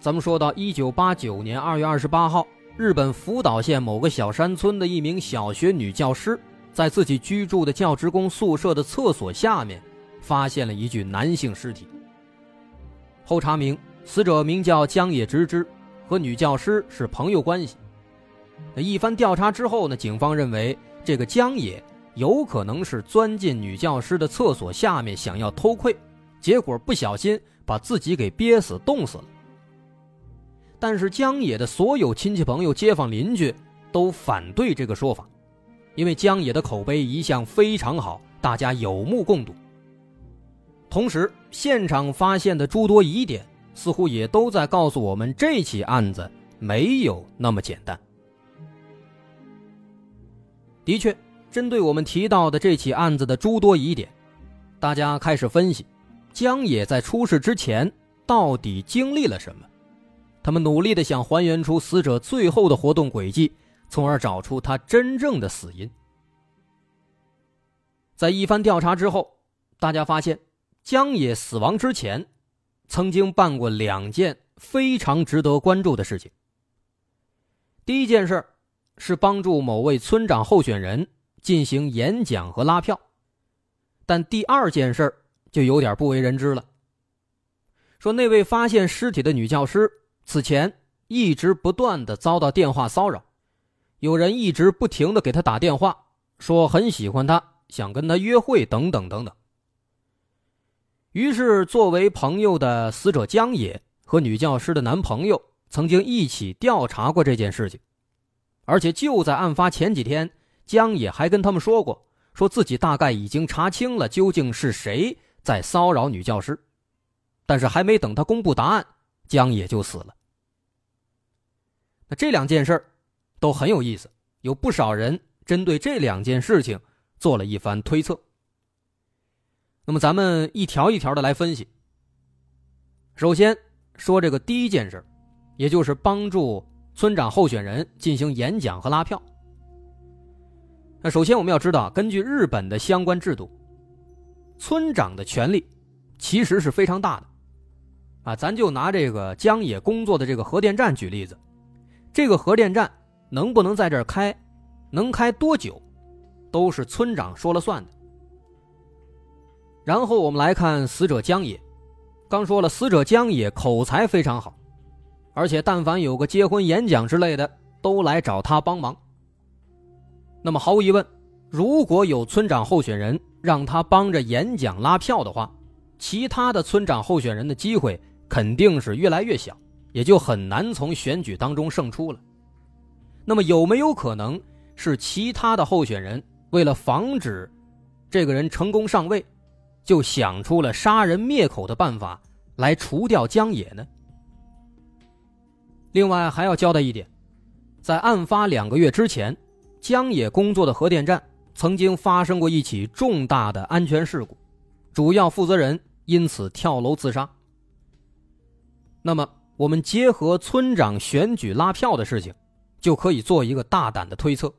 咱们说到一九八九年二月二十八号，日本福岛县某个小山村的一名小学女教师，在自己居住的教职工宿舍的厕所下面，发现了一具男性尸体。后查明，死者名叫江野直之，和女教师是朋友关系。那一番调查之后呢，警方认为。这个江野有可能是钻进女教师的厕所下面，想要偷窥，结果不小心把自己给憋死、冻死了。但是江野的所有亲戚朋友、街坊邻居都反对这个说法，因为江野的口碑一向非常好，大家有目共睹。同时，现场发现的诸多疑点似乎也都在告诉我们，这起案子没有那么简单。的确，针对我们提到的这起案子的诸多疑点，大家开始分析江野在出事之前到底经历了什么。他们努力的想还原出死者最后的活动轨迹，从而找出他真正的死因。在一番调查之后，大家发现江野死亡之前，曾经办过两件非常值得关注的事情。第一件事是帮助某位村长候选人进行演讲和拉票，但第二件事就有点不为人知了。说那位发现尸体的女教师此前一直不断的遭到电话骚扰，有人一直不停的给他打电话，说很喜欢他，想跟他约会等等等等。于是，作为朋友的死者江野和女教师的男朋友曾经一起调查过这件事情。而且就在案发前几天，江野还跟他们说过，说自己大概已经查清了究竟是谁在骚扰女教师，但是还没等他公布答案，江野就死了。那这两件事都很有意思，有不少人针对这两件事情做了一番推测。那么咱们一条一条的来分析。首先说这个第一件事，也就是帮助。村长候选人进行演讲和拉票。那首先我们要知道，根据日本的相关制度，村长的权力其实是非常大的。啊，咱就拿这个江野工作的这个核电站举例子，这个核电站能不能在这儿开，能开多久，都是村长说了算的。然后我们来看死者江野，刚说了，死者江野口才非常好。而且，但凡有个结婚演讲之类的，都来找他帮忙。那么，毫无疑问，如果有村长候选人让他帮着演讲拉票的话，其他的村长候选人的机会肯定是越来越小，也就很难从选举当中胜出了。那么，有没有可能是其他的候选人为了防止这个人成功上位，就想出了杀人灭口的办法来除掉江野呢？另外还要交代一点，在案发两个月之前，江野工作的核电站曾经发生过一起重大的安全事故，主要负责人因此跳楼自杀。那么，我们结合村长选举拉票的事情，就可以做一个大胆的推测：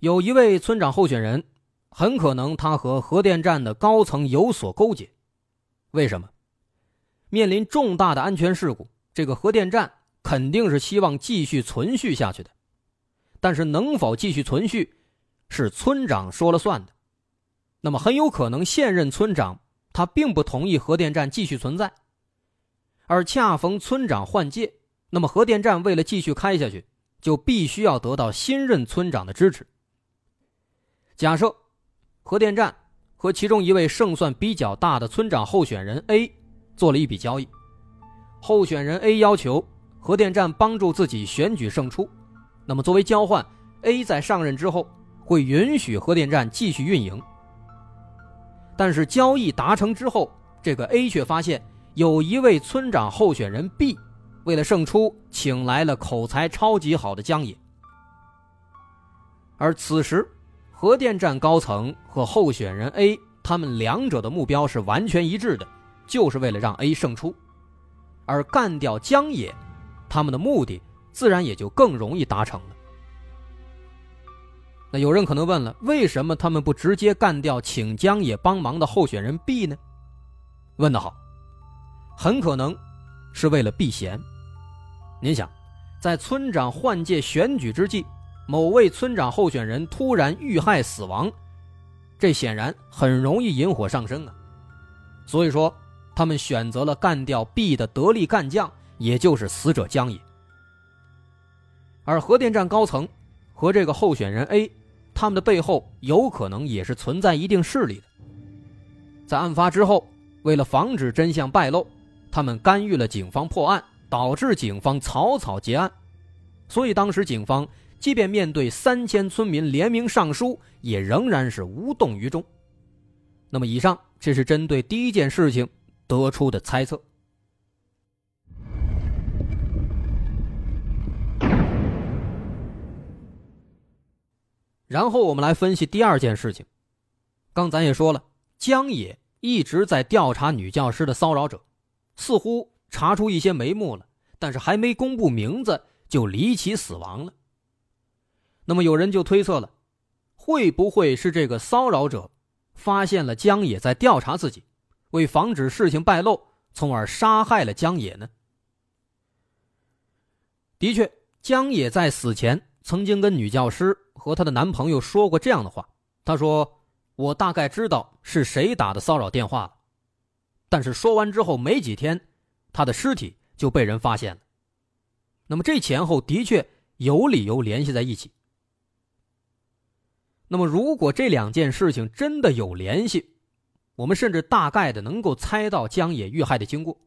有一位村长候选人，很可能他和核电站的高层有所勾结。为什么？面临重大的安全事故。这个核电站肯定是希望继续存续下去的，但是能否继续存续，是村长说了算的。那么很有可能现任村长他并不同意核电站继续存在，而恰逢村长换届，那么核电站为了继续开下去，就必须要得到新任村长的支持。假设核电站和其中一位胜算比较大的村长候选人 A 做了一笔交易。候选人 A 要求核电站帮助自己选举胜出，那么作为交换，A 在上任之后会允许核电站继续运营。但是交易达成之后，这个 A 却发现有一位村长候选人 B，为了胜出，请来了口才超级好的江野。而此时，核电站高层和候选人 A 他们两者的目标是完全一致的，就是为了让 A 胜出，而干掉江野，他们的目的自然也就更容易达成了。那有人可能问了，为什么他们不直接干掉请江野帮忙的候选人 B 呢？问得好，很可能是为了避嫌。您想，在村长换届选举之际，某位村长候选人突然遇害死亡，这显然很容易引火上身啊。所以说，他们选择了干掉 B 的得力干将，也就是死者江野。而核电站高层和这个候选人 A。他们的背后有可能也是存在一定势力的。在案发之后，为了防止真相败露，他们干预了警方破案，导致警方草草结案。所以当时警方即便面对三千村民联名上书，也仍然是无动于衷。那么，以上这是针对第一件事情得出的猜测。然后我们来分析第二件事情。刚咱也说了，江野一直在调查女教师的骚扰者，似乎查出一些眉目了，但是还没公布名字就离奇死亡了。那么有人就推测了，会不会是这个骚扰者发现了江野在调查自己，为防止事情败露，从而杀害了江野呢？的确，江野在死前曾经跟女教师。和她的男朋友说过这样的话，她说：“我大概知道是谁打的骚扰电话了。”但是说完之后没几天，他的尸体就被人发现了。那么这前后的确有理由联系在一起。那么如果这两件事情真的有联系，我们甚至大概的能够猜到江野遇害的经过。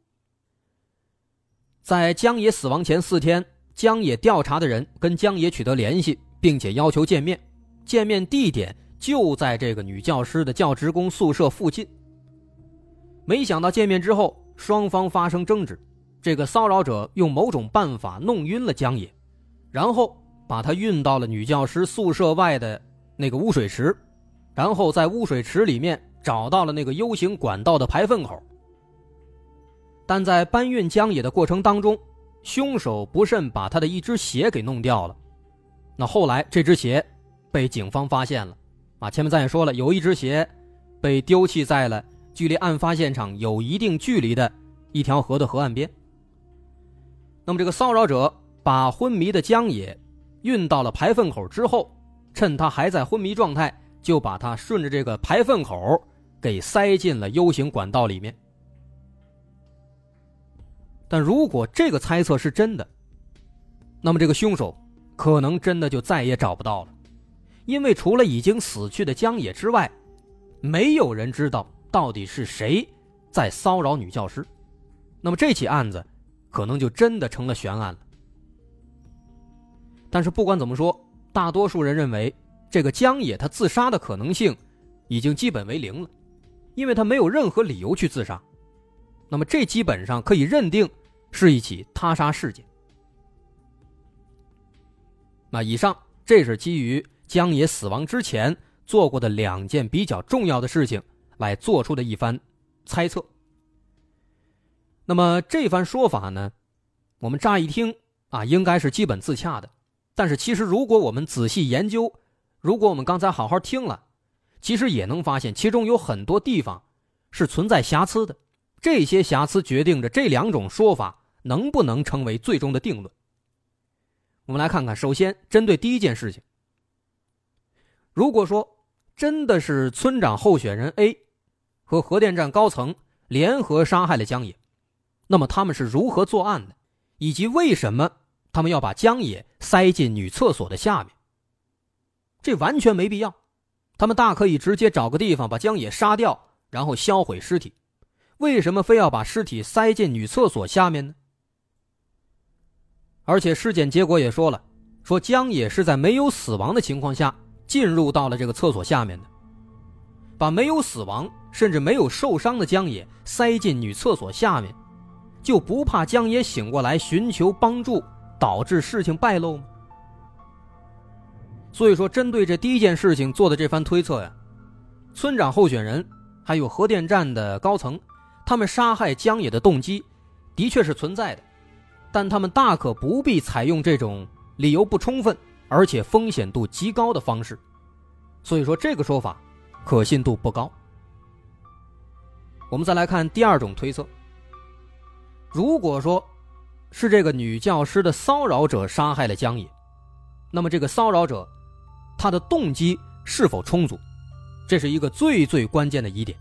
在江野死亡前四天，江野调查的人跟江野取得联系。并且要求见面，见面地点就在这个女教师的教职工宿舍附近。没想到见面之后，双方发生争执，这个骚扰者用某种办法弄晕了江野，然后把他运到了女教师宿舍外的那个污水池，然后在污水池里面找到了那个 U 型管道的排粪口。但在搬运江野的过程当中，凶手不慎把他的一只鞋给弄掉了。那后来这只鞋被警方发现了，啊，前面咱也说了，有一只鞋被丢弃在了距离案发现场有一定距离的一条河的河岸边。那么这个骚扰者把昏迷的江野运到了排粪口之后，趁他还在昏迷状态，就把他顺着这个排粪口给塞进了 U 型管道里面。但如果这个猜测是真的，那么这个凶手。可能真的就再也找不到了，因为除了已经死去的江野之外，没有人知道到底是谁在骚扰女教师。那么这起案子可能就真的成了悬案了。但是不管怎么说，大多数人认为这个江野他自杀的可能性已经基本为零了，因为他没有任何理由去自杀。那么这基本上可以认定是一起他杀事件。那以上，这是基于江野死亡之前做过的两件比较重要的事情来做出的一番猜测。那么这番说法呢，我们乍一听啊，应该是基本自洽的。但是其实，如果我们仔细研究，如果我们刚才好好听了，其实也能发现其中有很多地方是存在瑕疵的。这些瑕疵决定着这两种说法能不能成为最终的定论。我们来看看，首先针对第一件事情，如果说真的是村长候选人 A 和核电站高层联合杀害了江野，那么他们是如何作案的，以及为什么他们要把江野塞进女厕所的下面？这完全没必要，他们大可以直接找个地方把江野杀掉，然后销毁尸体，为什么非要把尸体塞进女厕所下面呢？而且尸检结果也说了，说江野是在没有死亡的情况下进入到了这个厕所下面的。把没有死亡甚至没有受伤的江野塞进女厕所下面，就不怕江野醒过来寻求帮助，导致事情败露吗？所以说，针对这第一件事情做的这番推测呀，村长候选人还有核电站的高层，他们杀害江野的动机的确是存在的，但他们大可不必采用这种理由不充分而且风险度极高的方式。所以说，这个说法可信度不高。我们再来看第二种推测：如果说是这个女教师的骚扰者杀害了江野，那么这个骚扰者。他的动机是否充足，这是一个最最关键的疑点。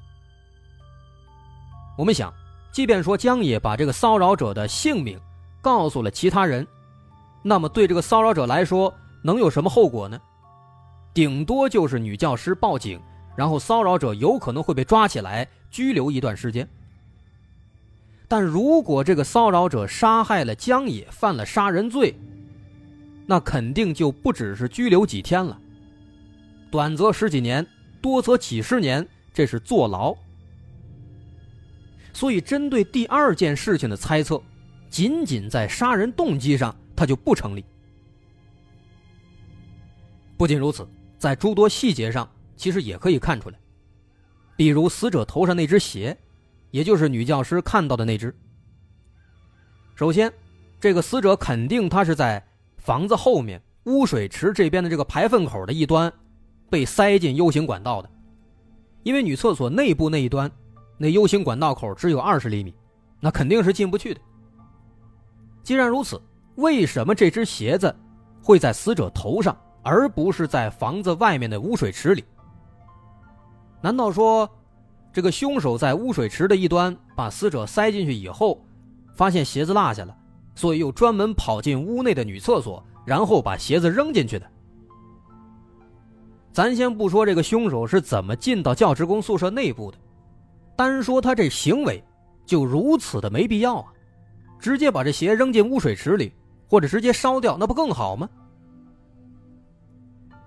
我们想，即便说江野把这个骚扰者的姓名告诉了其他人，那么对这个骚扰者来说，能有什么后果呢？顶多就是女教师报警，然后骚扰者有可能会被抓起来拘留一段时间。但如果这个骚扰者杀害了江野，犯了杀人罪，那肯定就不只是拘留几天了。短则十几年，多则几十年，这是坐牢。所以，针对第二件事情的猜测，仅仅在杀人动机上，它就不成立。不仅如此，在诸多细节上，其实也可以看出来，比如死者头上那只鞋，也就是女教师看到的那只。首先，这个死者肯定他是在房子后面污水池这边的这个排粪口的一端。被塞进 U 型管道的，因为女厕所内部那一端，那 U 型管道口只有二十厘米，那肯定是进不去的。既然如此，为什么这只鞋子会在死者头上，而不是在房子外面的污水池里？难道说，这个凶手在污水池的一端把死者塞进去以后，发现鞋子落下了，所以又专门跑进屋内的女厕所，然后把鞋子扔进去的？咱先不说这个凶手是怎么进到教职工宿舍内部的，单说他这行为就如此的没必要啊！直接把这鞋扔进污水池里，或者直接烧掉，那不更好吗？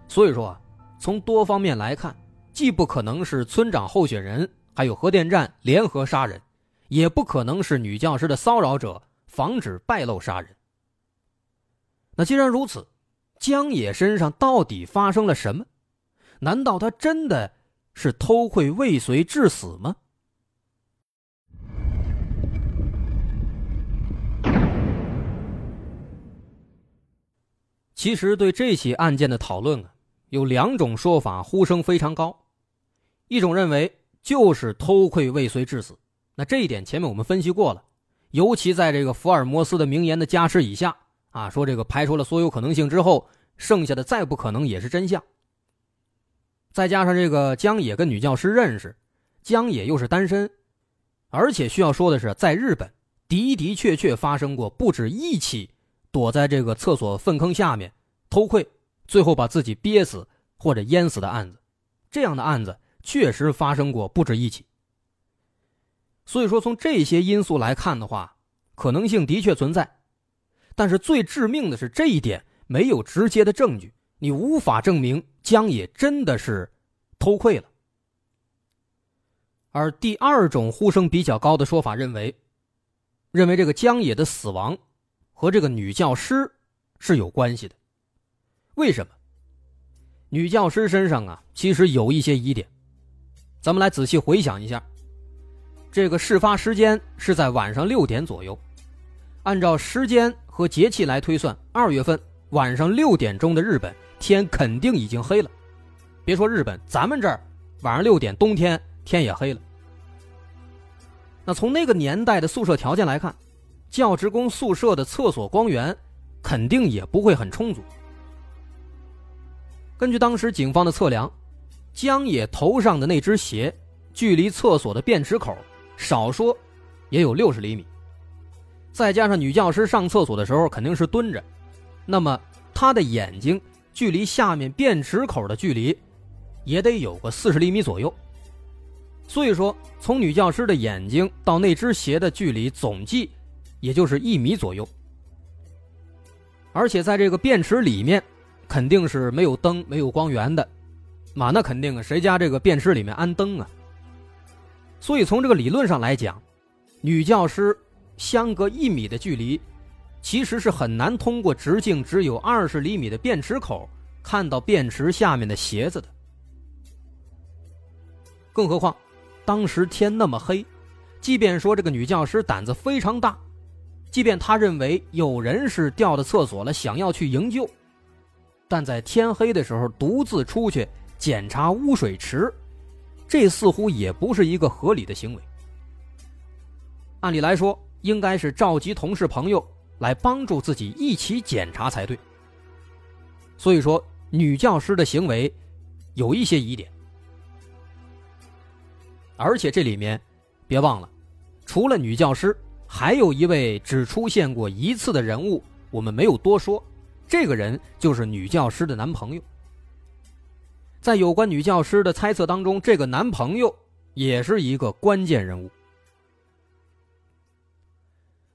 所以说啊，从多方面来看，既不可能是村长候选人还有核电站联合杀人，也不可能是女教师的骚扰者防止败露杀人。那既然如此，江野身上到底发生了什么？难道他真的是偷窥未遂致死吗？其实，对这起案件的讨论啊，有两种说法，呼声非常高。一种认为就是偷窥未遂致死，那这一点前面我们分析过了，尤其在这个福尔摩斯的名言的加持以下啊，说这个排除了所有可能性之后，剩下的再不可能也是真相。再加上这个江野跟女教师认识，江野又是单身，而且需要说的是，在日本的的确确发生过不止一起躲在这个厕所粪坑下面偷窥，最后把自己憋死或者淹死的案子，这样的案子确实发生过不止一起。所以说，从这些因素来看的话，可能性的确存在，但是最致命的是这一点没有直接的证据。你无法证明江野真的是偷窥了，而第二种呼声比较高的说法认为，认为这个江野的死亡和这个女教师是有关系的。为什么？女教师身上啊，其实有一些疑点。咱们来仔细回想一下，这个事发时间是在晚上六点左右，按照时间和节气来推算，二月份晚上六点钟的日本。天肯定已经黑了，别说日本，咱们这儿晚上六点，冬天天也黑了。那从那个年代的宿舍条件来看，教职工宿舍的厕所光源肯定也不会很充足。根据当时警方的测量，江野头上的那只鞋距离厕所的便池口少说也有六十厘米，再加上女教师上厕所的时候肯定是蹲着，那么她的眼睛。距离下面便池口的距离，也得有个四十厘米左右。所以说，从女教师的眼睛到那只鞋的距离总计，也就是一米左右。而且在这个便池里面，肯定是没有灯、没有光源的。嘛，那肯定啊，谁家这个便池里面安灯啊？所以从这个理论上来讲，女教师相隔一米的距离，其实是很难通过直径只有二十厘米的便池口看到便池下面的鞋子的。更何况，当时天那么黑，即便说这个女教师胆子非常大，即便她认为有人是掉到厕所了，想要去营救，但在天黑的时候独自出去检查污水池。这似乎也不是一个合理的行为。按理来说，应该是召集同事朋友来帮助自己一起检查才对。所以说，女教师的行为有一些疑点。而且这里面，别忘了，除了女教师，还有一位只出现过一次的人物，我们没有多说。这个人就是女教师的男朋友。在有关女教师的猜测当中，这个男朋友也是一个关键人物。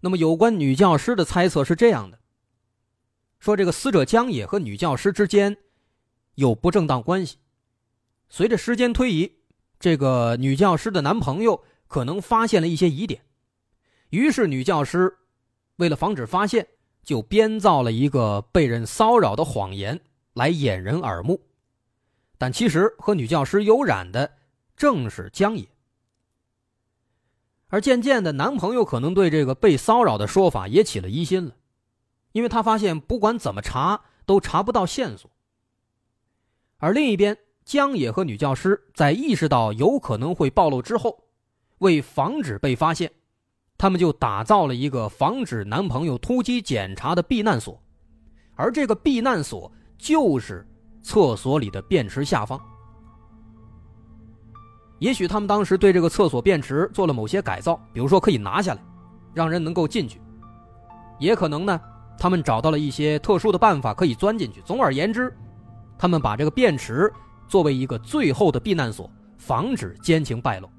那么，有关女教师的猜测是这样的：说这个死者江野和女教师之间有不正当关系。随着时间推移，这个女教师的男朋友可能发现了一些疑点，于是女教师为了防止发现，就编造了一个被人骚扰的谎言来掩人耳目。但其实和女教师有染的正是江野，而渐渐的，男朋友可能对这个被骚扰的说法也起了疑心了，因为他发现不管怎么查都查不到线索。而另一边，江野和女教师在意识到有可能会暴露之后，为防止被发现，他们就打造了一个防止男朋友突击检查的避难所，而这个避难所就是。厕所里的便池下方，也许他们当时对这个厕所便池做了某些改造，比如说可以拿下来，让人能够进去；也可能呢，他们找到了一些特殊的办法可以钻进去。总而言之，他们把这个便池作为一个最后的避难所，防止奸情败露。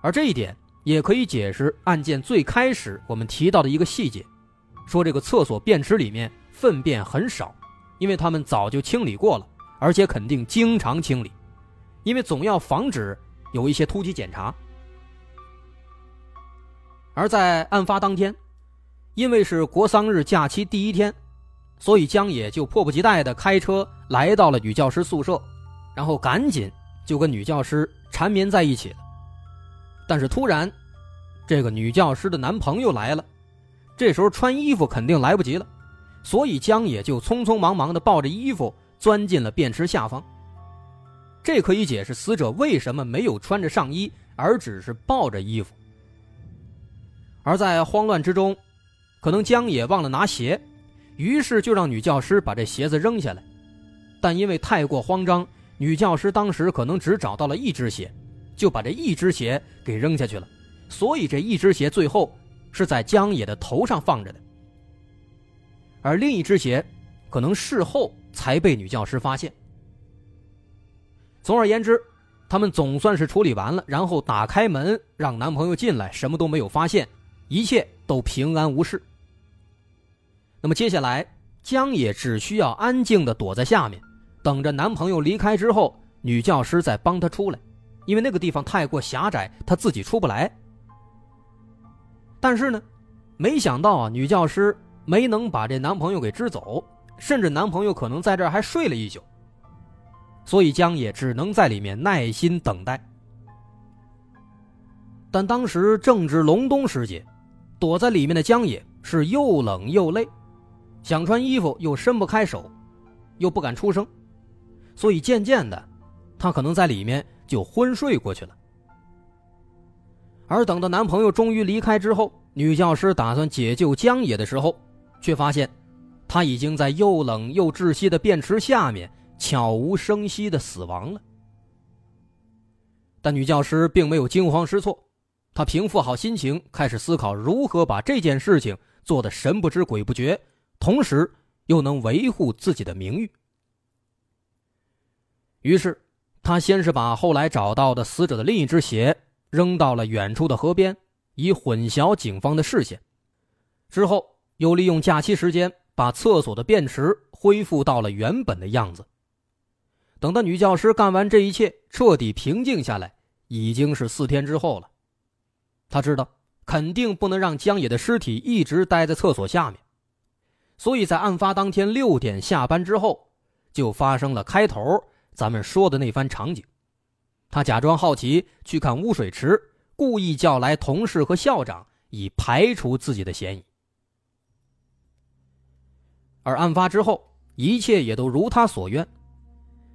而这一点也可以解释案件最开始我们提到的一个细节，说这个厕所便池里面粪便很少。因为他们早就清理过了，而且肯定经常清理，因为总要防止有一些突击检查。而在案发当天，因为是国丧日假期第一天，所以江野就迫不及待的开车来到了女教师宿舍，然后赶紧就跟女教师缠绵在一起了。但是突然，这个女教师的男朋友来了，这时候穿衣服肯定来不及了。所以江野就匆匆忙忙地抱着衣服钻进了便池下方。这可以解释死者为什么没有穿着上衣，而只是抱着衣服。而在慌乱之中，可能江野忘了拿鞋，于是就让女教师把这鞋子扔下来。但因为太过慌张，女教师当时可能只找到了一只鞋，就把这一只鞋给扔下去了。所以这一只鞋最后是在江野的头上放着的。而另一只鞋，可能事后才被女教师发现。总而言之，他们总算是处理完了，然后打开门让男朋友进来，什么都没有发现，一切都平安无事。那么接下来，江野只需要安静的躲在下面，等着男朋友离开之后，女教师再帮他出来，因为那个地方太过狭窄，他自己出不来。但是呢，没想到啊，女教师。没能把这男朋友给支走，甚至男朋友可能在这儿还睡了一宿，所以江野只能在里面耐心等待。但当时正值隆冬时节，躲在里面的江野是又冷又累，想穿衣服又伸不开手，又不敢出声，所以渐渐的，他可能在里面就昏睡过去了。而等到男朋友终于离开之后，女教师打算解救江野的时候。却发现，他已经在又冷又窒息的便池下面悄无声息的死亡了。但女教师并没有惊慌失措，她平复好心情，开始思考如何把这件事情做得神不知鬼不觉，同时又能维护自己的名誉。于是，他先是把后来找到的死者的另一只鞋扔到了远处的河边，以混淆警方的视线。之后。又利用假期时间把厕所的便池恢复到了原本的样子，等到女教师干完这一切，彻底平静下来，已经是四天之后了。他知道肯定不能让江野的尸体一直待在厕所下面，所以在案发当天六点下班之后，就发生了开头咱们说的那番场景。他假装好奇去看污水池，故意叫来同事和校长，以排除自己的嫌疑。而案发之后，一切也都如他所愿。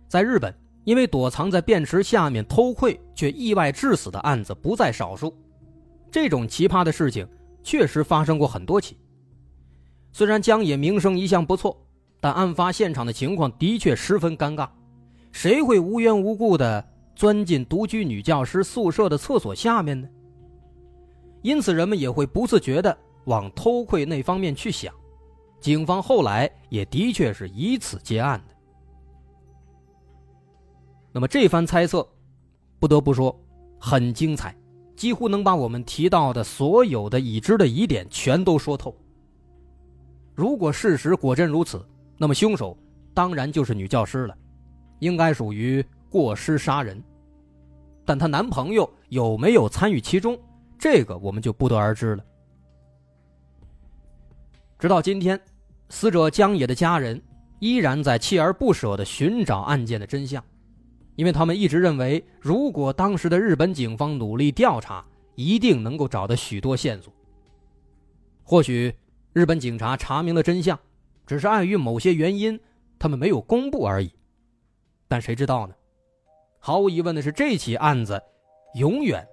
在日本，因为躲藏在便池下面偷窥却意外致死的案子不在少数，这种奇葩的事情确实发生过很多起。虽然江野名声一向不错，但案发现场的情况的确十分尴尬，谁会无缘无故的钻进独居女教师宿舍的厕所下面呢？因此，人们也会不自觉的往偷窥那方面去想。警方后来也的确是以此结案的。那么这番猜测，不得不说很精彩，几乎能把我们提到的所有的已知的疑点全都说透。如果事实果真如此，那么凶手当然就是女教师了，应该属于过失杀人。但她男朋友有没有参与其中，这个我们就不得而知了。直到今天，死者江野的家人依然在锲而不舍地寻找案件的真相。因为他们一直认为，如果当时的日本警方努力调查，一定能够找到许多线索。或许日本警察查明了真相，只是碍于某些原因，他们没有公布而已。但谁知道呢？毫无疑问的是，这起案子永远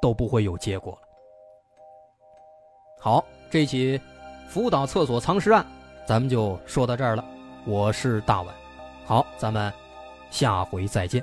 都不会有结果了。好，这起福岛厕所藏尸案，咱们就说到这儿了。我是大碗，好，咱们。下回再见。